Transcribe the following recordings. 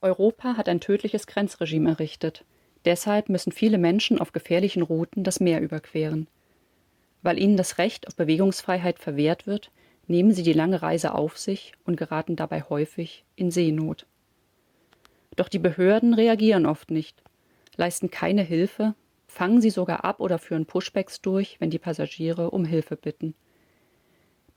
Europa hat ein tödliches Grenzregime errichtet. Deshalb müssen viele Menschen auf gefährlichen Routen das Meer überqueren. Weil ihnen das Recht auf Bewegungsfreiheit verwehrt wird, nehmen sie die lange Reise auf sich und geraten dabei häufig in Seenot. Doch die Behörden reagieren oft nicht, leisten keine Hilfe, fangen sie sogar ab oder führen Pushbacks durch, wenn die Passagiere um Hilfe bitten.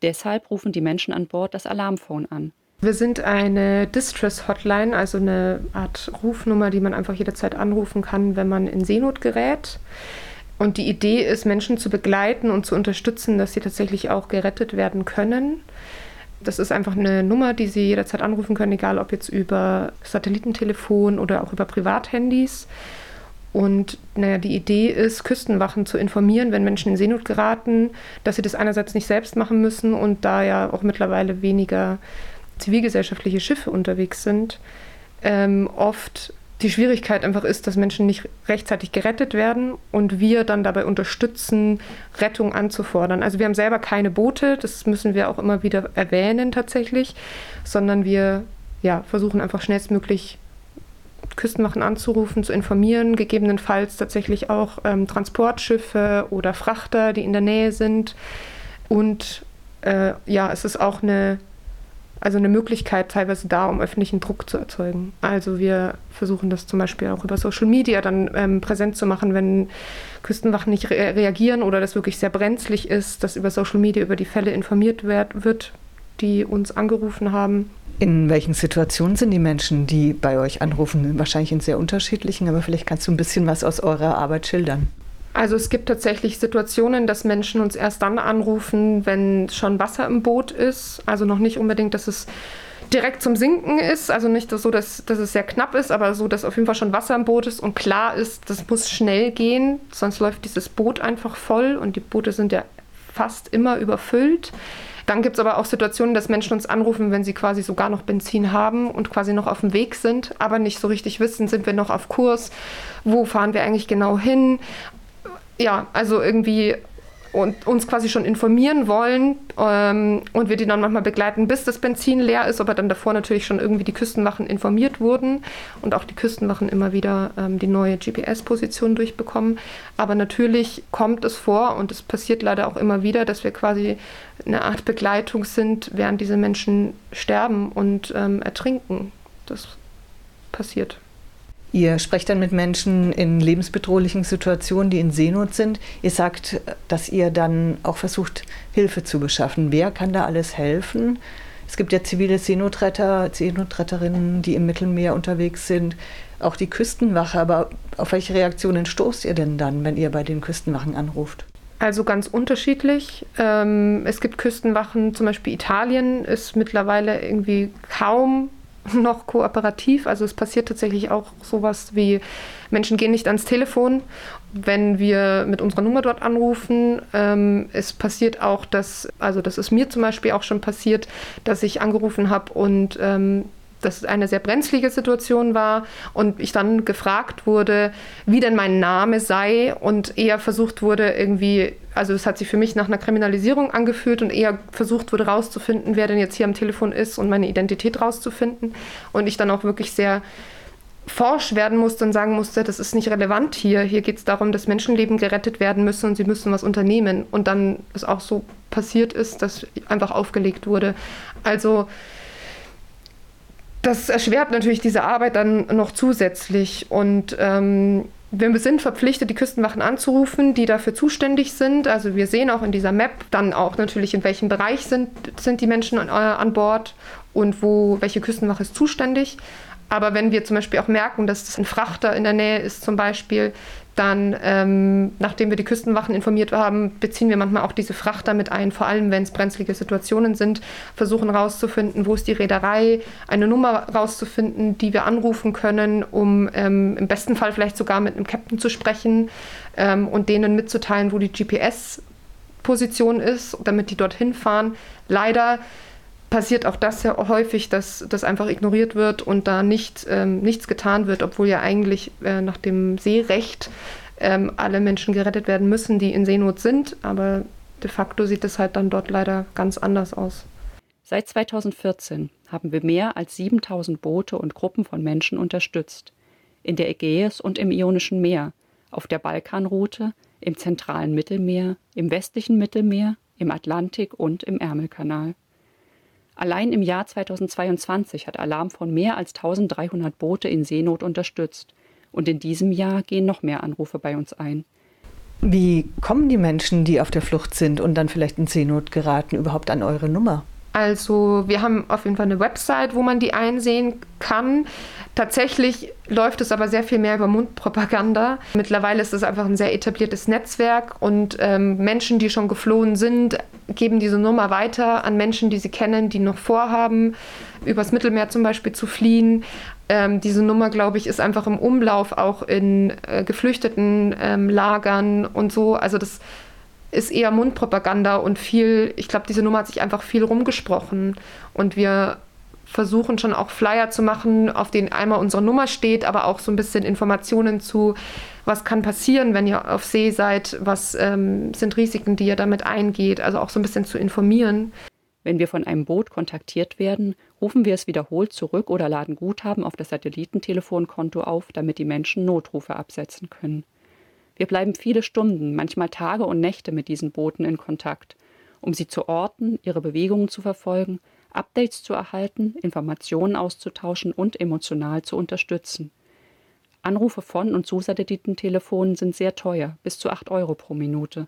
Deshalb rufen die Menschen an Bord das Alarmphone an. Wir sind eine Distress-Hotline, also eine Art Rufnummer, die man einfach jederzeit anrufen kann, wenn man in Seenot gerät. Und die Idee ist, Menschen zu begleiten und zu unterstützen, dass sie tatsächlich auch gerettet werden können. Das ist einfach eine Nummer, die Sie jederzeit anrufen können, egal ob jetzt über Satellitentelefon oder auch über Privathandys. Und naja, die Idee ist, Küstenwachen zu informieren, wenn Menschen in Seenot geraten, dass sie das einerseits nicht selbst machen müssen und da ja auch mittlerweile weniger zivilgesellschaftliche Schiffe unterwegs sind, ähm, oft die Schwierigkeit einfach ist, dass Menschen nicht rechtzeitig gerettet werden und wir dann dabei unterstützen, Rettung anzufordern. Also wir haben selber keine Boote, das müssen wir auch immer wieder erwähnen tatsächlich, sondern wir ja, versuchen einfach schnellstmöglich Küstenwachen anzurufen, zu informieren, gegebenenfalls tatsächlich auch ähm, Transportschiffe oder Frachter, die in der Nähe sind. Und äh, ja, es ist auch eine also eine Möglichkeit teilweise da, um öffentlichen Druck zu erzeugen. Also wir versuchen das zum Beispiel auch über Social Media dann ähm, präsent zu machen, wenn Küstenwachen nicht re reagieren oder das wirklich sehr brenzlig ist, dass über Social Media über die Fälle informiert werd, wird, die uns angerufen haben. In welchen Situationen sind die Menschen, die bei euch anrufen? Wahrscheinlich in sehr unterschiedlichen, aber vielleicht kannst du ein bisschen was aus eurer Arbeit schildern. Also es gibt tatsächlich Situationen, dass Menschen uns erst dann anrufen, wenn schon Wasser im Boot ist. Also noch nicht unbedingt, dass es direkt zum Sinken ist. Also nicht so, dass, dass es sehr knapp ist, aber so, dass auf jeden Fall schon Wasser im Boot ist und klar ist, das muss schnell gehen, sonst läuft dieses Boot einfach voll und die Boote sind ja fast immer überfüllt. Dann gibt es aber auch Situationen, dass Menschen uns anrufen, wenn sie quasi sogar noch Benzin haben und quasi noch auf dem Weg sind, aber nicht so richtig wissen, sind wir noch auf Kurs, wo fahren wir eigentlich genau hin ja, also irgendwie und uns quasi schon informieren wollen ähm, und wir die dann manchmal begleiten, bis das Benzin leer ist, aber dann davor natürlich schon irgendwie die Küstenwachen informiert wurden und auch die Küstenwachen immer wieder ähm, die neue GPS-Position durchbekommen. Aber natürlich kommt es vor und es passiert leider auch immer wieder, dass wir quasi eine Art Begleitung sind, während diese Menschen sterben und ähm, ertrinken. Das passiert. Ihr sprecht dann mit Menschen in lebensbedrohlichen Situationen, die in Seenot sind. Ihr sagt, dass ihr dann auch versucht, Hilfe zu beschaffen. Wer kann da alles helfen? Es gibt ja zivile Seenotretter, Seenotretterinnen, die im Mittelmeer unterwegs sind, auch die Küstenwache. Aber auf welche Reaktionen stoßt ihr denn dann, wenn ihr bei den Küstenwachen anruft? Also ganz unterschiedlich. Ähm, es gibt Küstenwachen, zum Beispiel Italien ist mittlerweile irgendwie kaum noch kooperativ. Also es passiert tatsächlich auch sowas wie, Menschen gehen nicht ans Telefon, wenn wir mit unserer Nummer dort anrufen. Ähm, es passiert auch, dass, also das ist mir zum Beispiel auch schon passiert, dass ich angerufen habe und ähm, das eine sehr brenzlige Situation war und ich dann gefragt wurde, wie denn mein Name sei und eher versucht wurde, irgendwie, also es hat sich für mich nach einer Kriminalisierung angefühlt und eher versucht wurde, rauszufinden, wer denn jetzt hier am Telefon ist und meine Identität rauszufinden. Und ich dann auch wirklich sehr forsch werden musste und sagen musste, das ist nicht relevant hier. Hier geht es darum, dass Menschenleben gerettet werden müssen und sie müssen was unternehmen. Und dann es auch so passiert ist, dass einfach aufgelegt wurde. Also das erschwert natürlich diese Arbeit dann noch zusätzlich. Und ähm, wir sind verpflichtet, die Küstenwachen anzurufen, die dafür zuständig sind. Also wir sehen auch in dieser Map dann auch natürlich, in welchem Bereich sind, sind die Menschen äh, an Bord und wo welche Küstenwache ist zuständig. Aber wenn wir zum Beispiel auch merken, dass ein Frachter in der Nähe ist zum Beispiel, dann, ähm, nachdem wir die Küstenwachen informiert haben, beziehen wir manchmal auch diese Frachter mit ein, vor allem wenn es brenzlige Situationen sind, versuchen herauszufinden, wo ist die Reederei, eine Nummer herauszufinden, die wir anrufen können, um ähm, im besten Fall vielleicht sogar mit einem Captain zu sprechen ähm, und denen mitzuteilen, wo die GPS-Position ist, damit die dorthin fahren. Leider passiert auch das sehr häufig, dass das einfach ignoriert wird und da nicht, ähm, nichts getan wird, obwohl ja eigentlich äh, nach dem Seerecht ähm, alle Menschen gerettet werden müssen, die in Seenot sind. Aber de facto sieht es halt dann dort leider ganz anders aus. Seit 2014 haben wir mehr als 7000 Boote und Gruppen von Menschen unterstützt. In der Ägäis und im Ionischen Meer, auf der Balkanroute, im zentralen Mittelmeer, im westlichen Mittelmeer, im Atlantik und im Ärmelkanal. Allein im Jahr 2022 hat Alarm von mehr als 1300 Boote in Seenot unterstützt. Und in diesem Jahr gehen noch mehr Anrufe bei uns ein. Wie kommen die Menschen, die auf der Flucht sind und dann vielleicht in Seenot geraten, überhaupt an eure Nummer? Also wir haben auf jeden Fall eine Website, wo man die einsehen kann. Tatsächlich läuft es aber sehr viel mehr über Mundpropaganda. Mittlerweile ist es einfach ein sehr etabliertes Netzwerk und ähm, Menschen, die schon geflohen sind, geben diese Nummer weiter an Menschen, die sie kennen, die noch vorhaben, übers Mittelmeer zum Beispiel zu fliehen. Ähm, diese Nummer, glaube ich, ist einfach im Umlauf auch in äh, geflüchteten ähm, Lagern und so. Also das ist eher Mundpropaganda und viel, ich glaube, diese Nummer hat sich einfach viel rumgesprochen und wir versuchen schon auch Flyer zu machen, auf denen einmal unsere Nummer steht, aber auch so ein bisschen Informationen zu, was kann passieren, wenn ihr auf See seid, was ähm, sind Risiken, die ihr damit eingeht, also auch so ein bisschen zu informieren. Wenn wir von einem Boot kontaktiert werden, rufen wir es wiederholt zurück oder laden Guthaben auf das Satellitentelefonkonto auf, damit die Menschen Notrufe absetzen können. Wir bleiben viele Stunden, manchmal Tage und Nächte mit diesen Booten in Kontakt, um sie zu orten, ihre Bewegungen zu verfolgen, Updates zu erhalten, Informationen auszutauschen und emotional zu unterstützen. Anrufe von und zu Satellitentelefonen sind sehr teuer, bis zu 8 Euro pro Minute.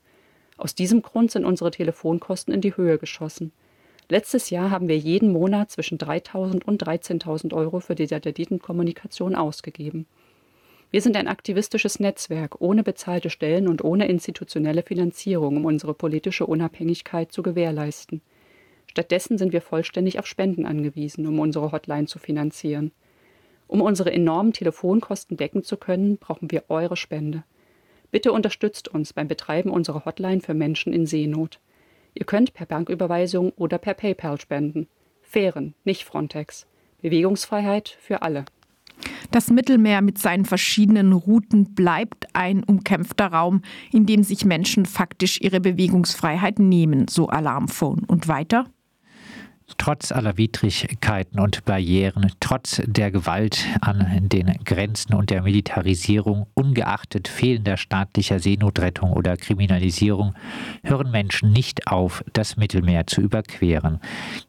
Aus diesem Grund sind unsere Telefonkosten in die Höhe geschossen. Letztes Jahr haben wir jeden Monat zwischen 3.000 und 13.000 Euro für die Satellitenkommunikation ausgegeben. Wir sind ein aktivistisches Netzwerk ohne bezahlte Stellen und ohne institutionelle Finanzierung, um unsere politische Unabhängigkeit zu gewährleisten. Stattdessen sind wir vollständig auf Spenden angewiesen, um unsere Hotline zu finanzieren. Um unsere enormen Telefonkosten decken zu können, brauchen wir eure Spende. Bitte unterstützt uns beim Betreiben unserer Hotline für Menschen in Seenot. Ihr könnt per Banküberweisung oder per PayPal spenden. Fähren, nicht Frontex. Bewegungsfreiheit für alle. Das Mittelmeer mit seinen verschiedenen Routen bleibt ein umkämpfter Raum, in dem sich Menschen faktisch ihre Bewegungsfreiheit nehmen, so Alarmphone. Und weiter? Trotz aller Widrigkeiten und Barrieren, trotz der Gewalt an den Grenzen und der Militarisierung, ungeachtet fehlender staatlicher Seenotrettung oder Kriminalisierung, hören Menschen nicht auf, das Mittelmeer zu überqueren,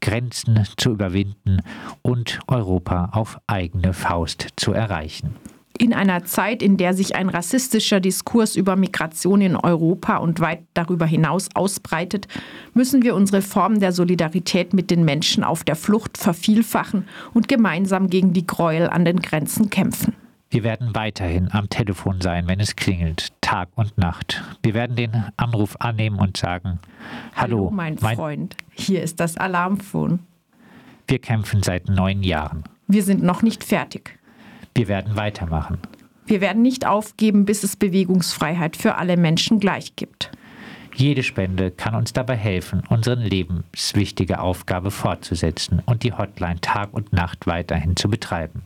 Grenzen zu überwinden und Europa auf eigene Faust zu erreichen. In einer Zeit, in der sich ein rassistischer Diskurs über Migration in Europa und weit darüber hinaus ausbreitet, müssen wir unsere Form der Solidarität mit den Menschen auf der Flucht vervielfachen und gemeinsam gegen die Gräuel an den Grenzen kämpfen. Wir werden weiterhin am Telefon sein, wenn es klingelt, Tag und Nacht. Wir werden den Anruf annehmen und sagen, Hallo, Hallo mein, mein Freund, hier ist das Alarmphone. Wir kämpfen seit neun Jahren. Wir sind noch nicht fertig. Wir werden weitermachen. Wir werden nicht aufgeben, bis es Bewegungsfreiheit für alle Menschen gleich gibt. Jede Spende kann uns dabei helfen, unsere lebenswichtige Aufgabe fortzusetzen und die Hotline Tag und Nacht weiterhin zu betreiben.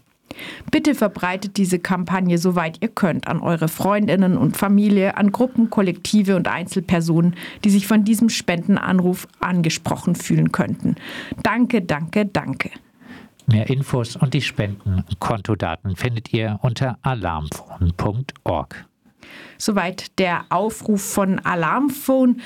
Bitte verbreitet diese Kampagne soweit ihr könnt an eure Freundinnen und Familie, an Gruppen, Kollektive und Einzelpersonen, die sich von diesem Spendenanruf angesprochen fühlen könnten. Danke, danke, danke. Mehr Infos und die Spendenkontodaten findet ihr unter alarmphone.org. Soweit der Aufruf von Alarmphone.